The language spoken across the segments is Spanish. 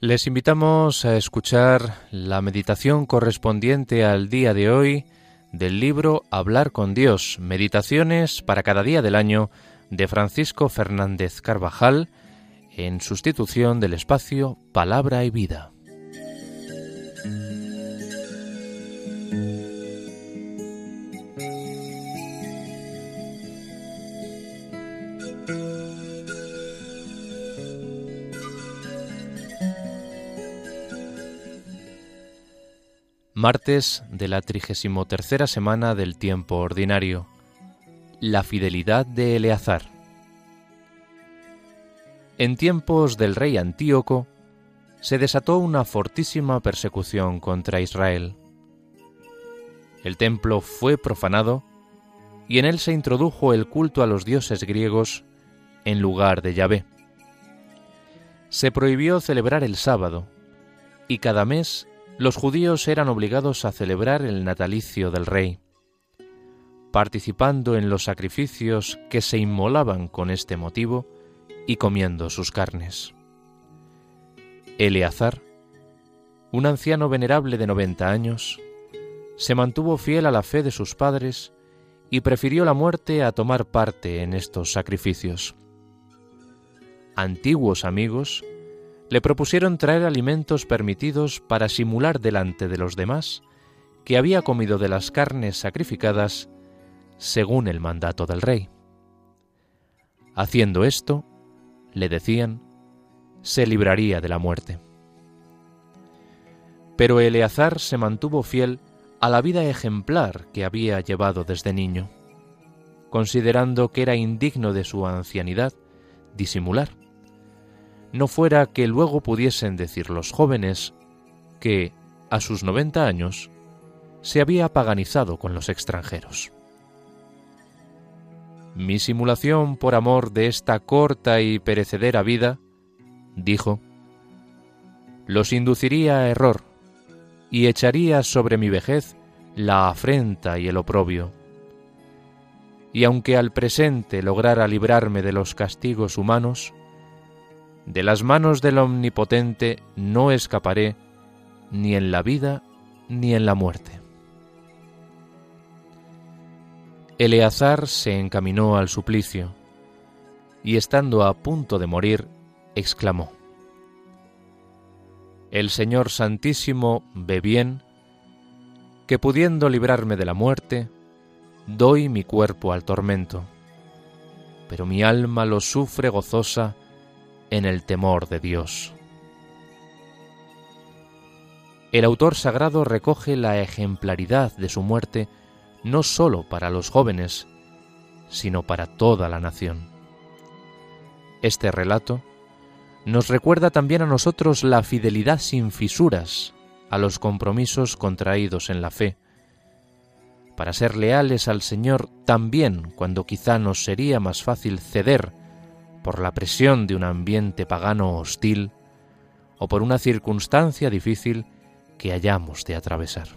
Les invitamos a escuchar la meditación correspondiente al día de hoy del libro Hablar con Dios, Meditaciones para cada día del año de Francisco Fernández Carvajal, en sustitución del espacio Palabra y Vida. Martes de la trigésimo tercera semana del tiempo ordinario. La fidelidad de Eleazar. En tiempos del rey Antíoco se desató una fortísima persecución contra Israel. El templo fue profanado y en él se introdujo el culto a los dioses griegos en lugar de Yahvé. Se prohibió celebrar el sábado y cada mes los judíos eran obligados a celebrar el natalicio del rey, participando en los sacrificios que se inmolaban con este motivo y comiendo sus carnes. Eleazar, un anciano venerable de noventa años, se mantuvo fiel a la fe de sus padres y prefirió la muerte a tomar parte en estos sacrificios. Antiguos amigos le propusieron traer alimentos permitidos para simular delante de los demás que había comido de las carnes sacrificadas según el mandato del rey. Haciendo esto, le decían, se libraría de la muerte. Pero Eleazar se mantuvo fiel a la vida ejemplar que había llevado desde niño, considerando que era indigno de su ancianidad disimular no fuera que luego pudiesen decir los jóvenes que, a sus noventa años, se había paganizado con los extranjeros. Mi simulación por amor de esta corta y perecedera vida, dijo, los induciría a error y echaría sobre mi vejez la afrenta y el oprobio. Y aunque al presente lograra librarme de los castigos humanos, de las manos del Omnipotente no escaparé ni en la vida ni en la muerte. Eleazar se encaminó al suplicio y estando a punto de morir, exclamó, El Señor Santísimo ve bien que pudiendo librarme de la muerte, doy mi cuerpo al tormento, pero mi alma lo sufre gozosa en el temor de Dios. El autor sagrado recoge la ejemplaridad de su muerte no sólo para los jóvenes, sino para toda la nación. Este relato nos recuerda también a nosotros la fidelidad sin fisuras a los compromisos contraídos en la fe, para ser leales al Señor también cuando quizá nos sería más fácil ceder por la presión de un ambiente pagano hostil o por una circunstancia difícil que hayamos de atravesar.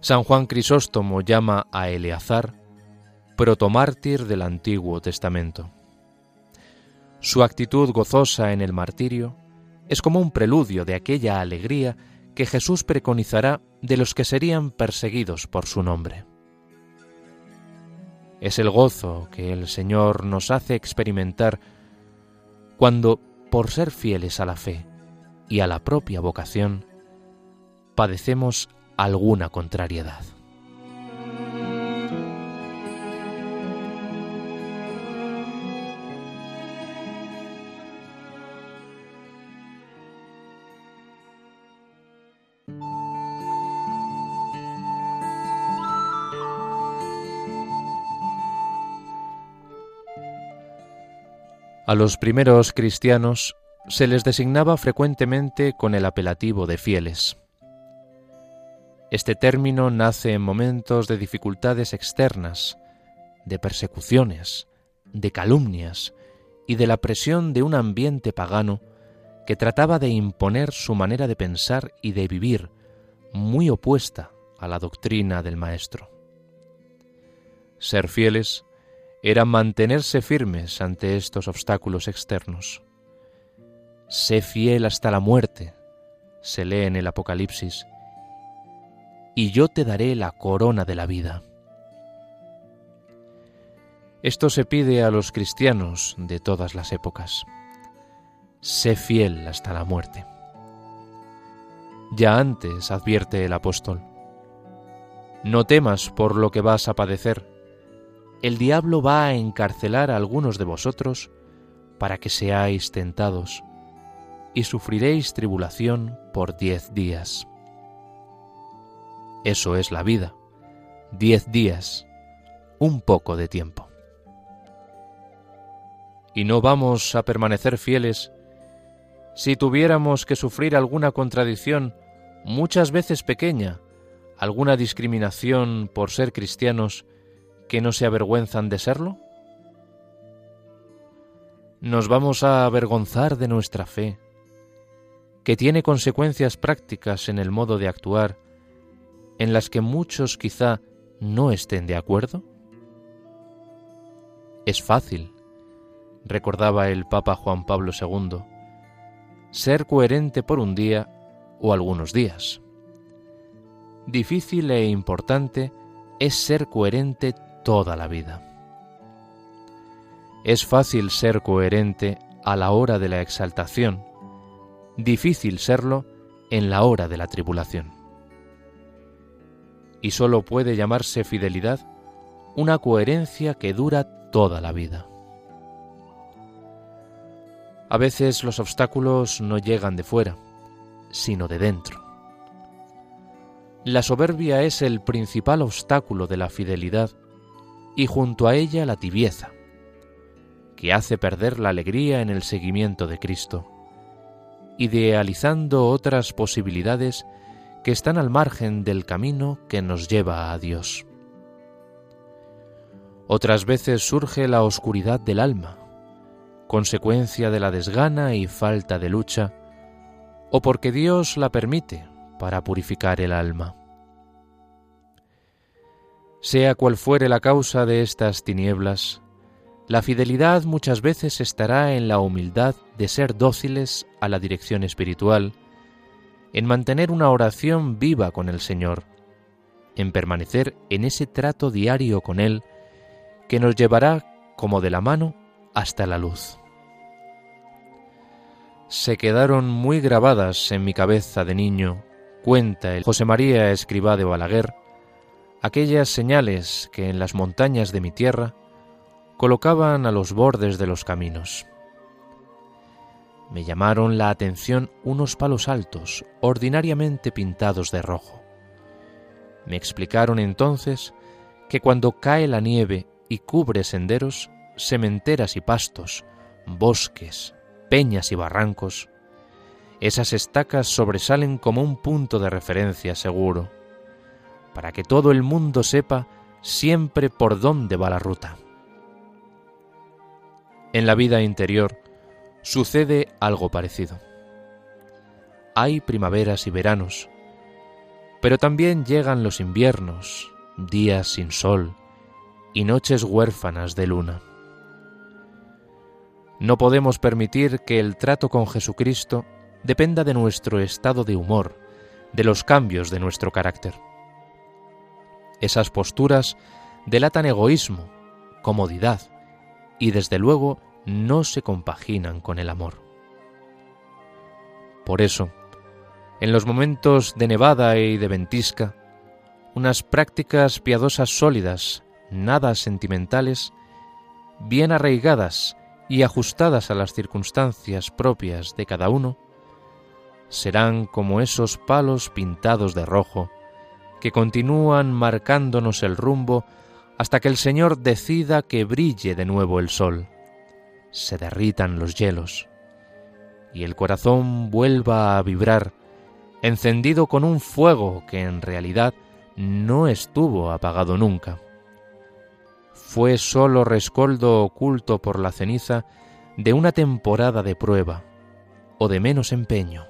San Juan Crisóstomo llama a Eleazar protomártir del Antiguo Testamento. Su actitud gozosa en el martirio es como un preludio de aquella alegría que Jesús preconizará de los que serían perseguidos por su nombre es el gozo que el Señor nos hace experimentar cuando, por ser fieles a la fe y a la propia vocación, padecemos alguna contrariedad. A los primeros cristianos se les designaba frecuentemente con el apelativo de fieles. Este término nace en momentos de dificultades externas, de persecuciones, de calumnias y de la presión de un ambiente pagano que trataba de imponer su manera de pensar y de vivir, muy opuesta a la doctrina del Maestro. Ser fieles era mantenerse firmes ante estos obstáculos externos. sé fiel hasta la muerte, se lee en el Apocalipsis, y yo te daré la corona de la vida. Esto se pide a los cristianos de todas las épocas. Sé fiel hasta la muerte. Ya antes advierte el apóstol, no temas por lo que vas a padecer. El diablo va a encarcelar a algunos de vosotros para que seáis tentados, y sufriréis tribulación por diez días. Eso es la vida, diez días, un poco de tiempo. Y no vamos a permanecer fieles si tuviéramos que sufrir alguna contradicción, muchas veces pequeña, alguna discriminación por ser cristianos que no se avergüenzan de serlo? ¿Nos vamos a avergonzar de nuestra fe, que tiene consecuencias prácticas en el modo de actuar, en las que muchos quizá no estén de acuerdo? Es fácil, recordaba el Papa Juan Pablo II, ser coherente por un día o algunos días difícil e importante es ser coherente toda la vida. Es fácil ser coherente a la hora de la exaltación, difícil serlo en la hora de la tribulación. Y sólo puede llamarse fidelidad una coherencia que dura toda la vida. A veces los obstáculos no llegan de fuera, sino de dentro. La soberbia es el principal obstáculo de la fidelidad y junto a ella la tibieza, que hace perder la alegría en el seguimiento de Cristo, idealizando otras posibilidades que están al margen del camino que nos lleva a Dios. Otras veces surge la oscuridad del alma, consecuencia de la desgana y falta de lucha, o porque Dios la permite para purificar el alma. Sea cual fuere la causa de estas tinieblas, la fidelidad muchas veces estará en la humildad de ser dóciles a la dirección espiritual, en mantener una oración viva con el Señor, en permanecer en ese trato diario con Él que nos llevará como de la mano hasta la luz. Se quedaron muy grabadas en mi cabeza de niño, cuenta el José María Escribá de Balaguer, aquellas señales que en las montañas de mi tierra colocaban a los bordes de los caminos. Me llamaron la atención unos palos altos, ordinariamente pintados de rojo. Me explicaron entonces que cuando cae la nieve y cubre senderos, sementeras y pastos, bosques, peñas y barrancos, esas estacas sobresalen como un punto de referencia seguro, para que todo el mundo sepa siempre por dónde va la ruta. En la vida interior sucede algo parecido. Hay primaveras y veranos, pero también llegan los inviernos, días sin sol y noches huérfanas de luna. No podemos permitir que el trato con Jesucristo dependa de nuestro estado de humor, de los cambios de nuestro carácter. Esas posturas delatan egoísmo, comodidad y desde luego no se compaginan con el amor. Por eso, en los momentos de nevada y de ventisca, unas prácticas piadosas sólidas, nada sentimentales, bien arraigadas y ajustadas a las circunstancias propias de cada uno, serán como esos palos pintados de rojo que continúan marcándonos el rumbo hasta que el Señor decida que brille de nuevo el sol, se derritan los hielos y el corazón vuelva a vibrar, encendido con un fuego que en realidad no estuvo apagado nunca fue sólo rescoldo oculto por la ceniza de una temporada de prueba, o de menos empeño,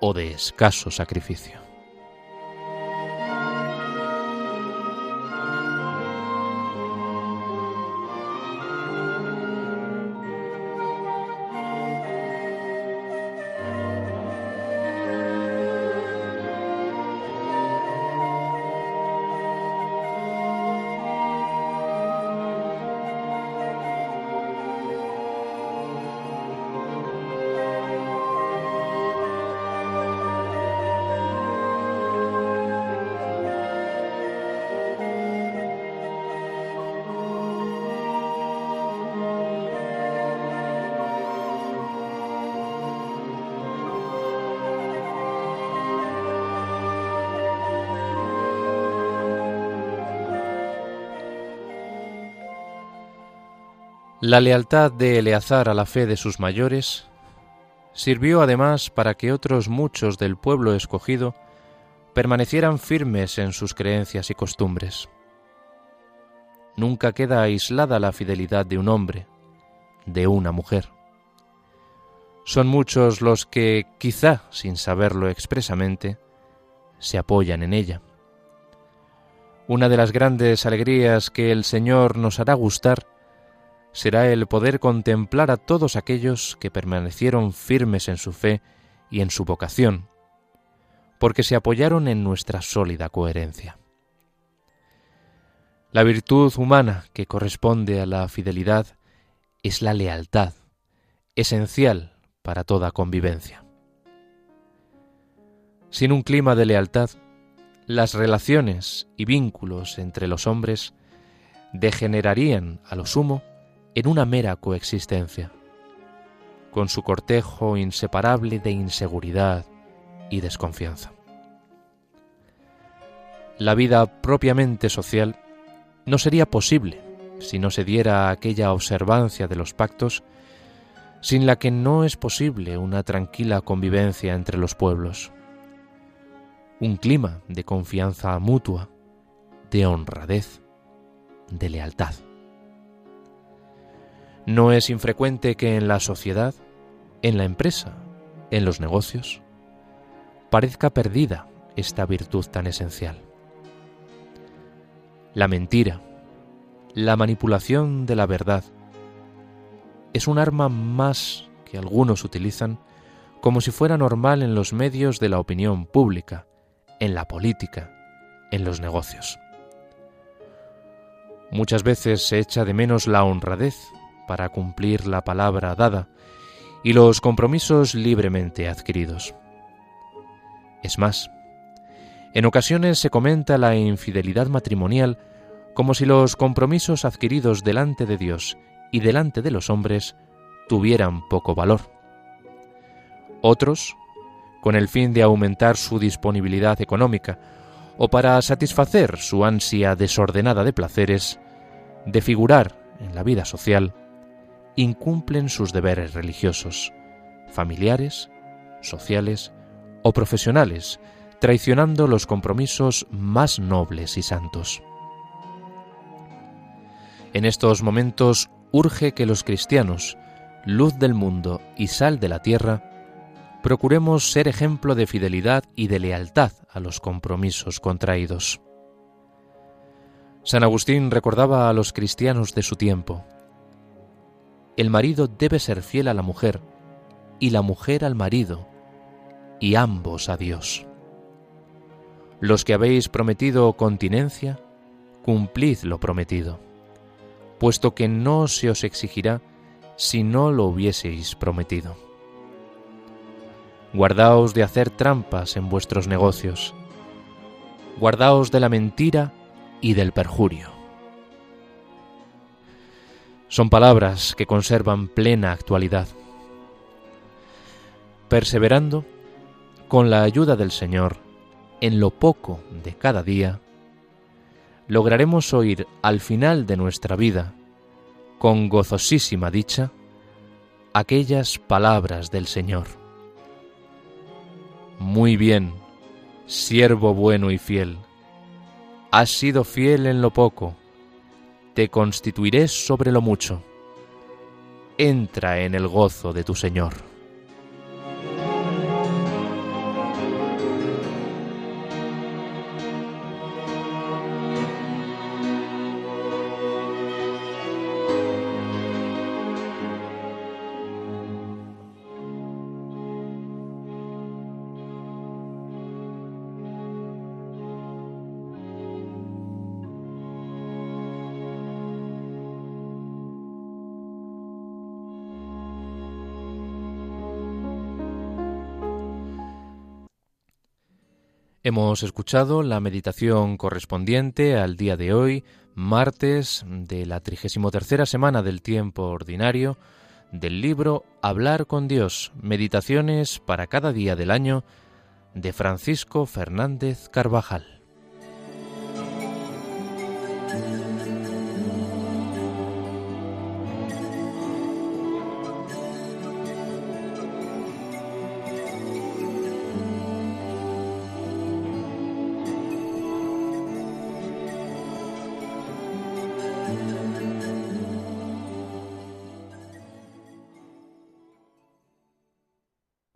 o de escaso sacrificio. La lealtad de Eleazar a la fe de sus mayores sirvió además para que otros muchos del pueblo escogido permanecieran firmes en sus creencias y costumbres. Nunca queda aislada la fidelidad de un hombre, de una mujer. Son muchos los que, quizá sin saberlo expresamente, se apoyan en ella. Una de las grandes alegrías que el Señor nos hará gustar será el poder contemplar a todos aquellos que permanecieron firmes en su fe y en su vocación, porque se apoyaron en nuestra sólida coherencia. La virtud humana que corresponde a la fidelidad es la lealtad, esencial para toda convivencia. Sin un clima de lealtad, las relaciones y vínculos entre los hombres degenerarían a lo sumo en una mera coexistencia, con su cortejo inseparable de inseguridad y desconfianza. La vida propiamente social no sería posible si no se diera aquella observancia de los pactos sin la que no es posible una tranquila convivencia entre los pueblos. Un clima de confianza mutua, de honradez, de lealtad. No es infrecuente que en la sociedad, en la empresa, en los negocios, parezca perdida esta virtud tan esencial. La mentira, la manipulación de la verdad, es un arma más que algunos utilizan como si fuera normal en los medios de la opinión pública, en la política, en los negocios. Muchas veces se echa de menos la honradez para cumplir la palabra dada y los compromisos libremente adquiridos. Es más, en ocasiones se comenta la infidelidad matrimonial como si los compromisos adquiridos delante de Dios y delante de los hombres tuvieran poco valor. Otros, con el fin de aumentar su disponibilidad económica o para satisfacer su ansia desordenada de placeres, de figurar en la vida social, incumplen sus deberes religiosos, familiares, sociales o profesionales, traicionando los compromisos más nobles y santos. En estos momentos urge que los cristianos, luz del mundo y sal de la tierra, procuremos ser ejemplo de fidelidad y de lealtad a los compromisos contraídos. San Agustín recordaba a los cristianos de su tiempo, el marido debe ser fiel a la mujer y la mujer al marido, y ambos a Dios. Los que habéis prometido continencia, cumplid lo prometido, puesto que no se os exigirá si no lo hubieseis prometido. Guardaos de hacer trampas en vuestros negocios, guardaos de la mentira y del perjurio. Son palabras que conservan plena actualidad. Perseverando, con la ayuda del Señor, en lo poco de cada día, lograremos oír al final de nuestra vida, con gozosísima dicha, aquellas palabras del Señor. Muy bien, siervo bueno y fiel, has sido fiel en lo poco, te constituiré sobre lo mucho. Entra en el gozo de tu Señor. Hemos escuchado la meditación correspondiente al día de hoy, martes de la 33 semana del tiempo ordinario, del libro Hablar con Dios, Meditaciones para cada día del año, de Francisco Fernández Carvajal.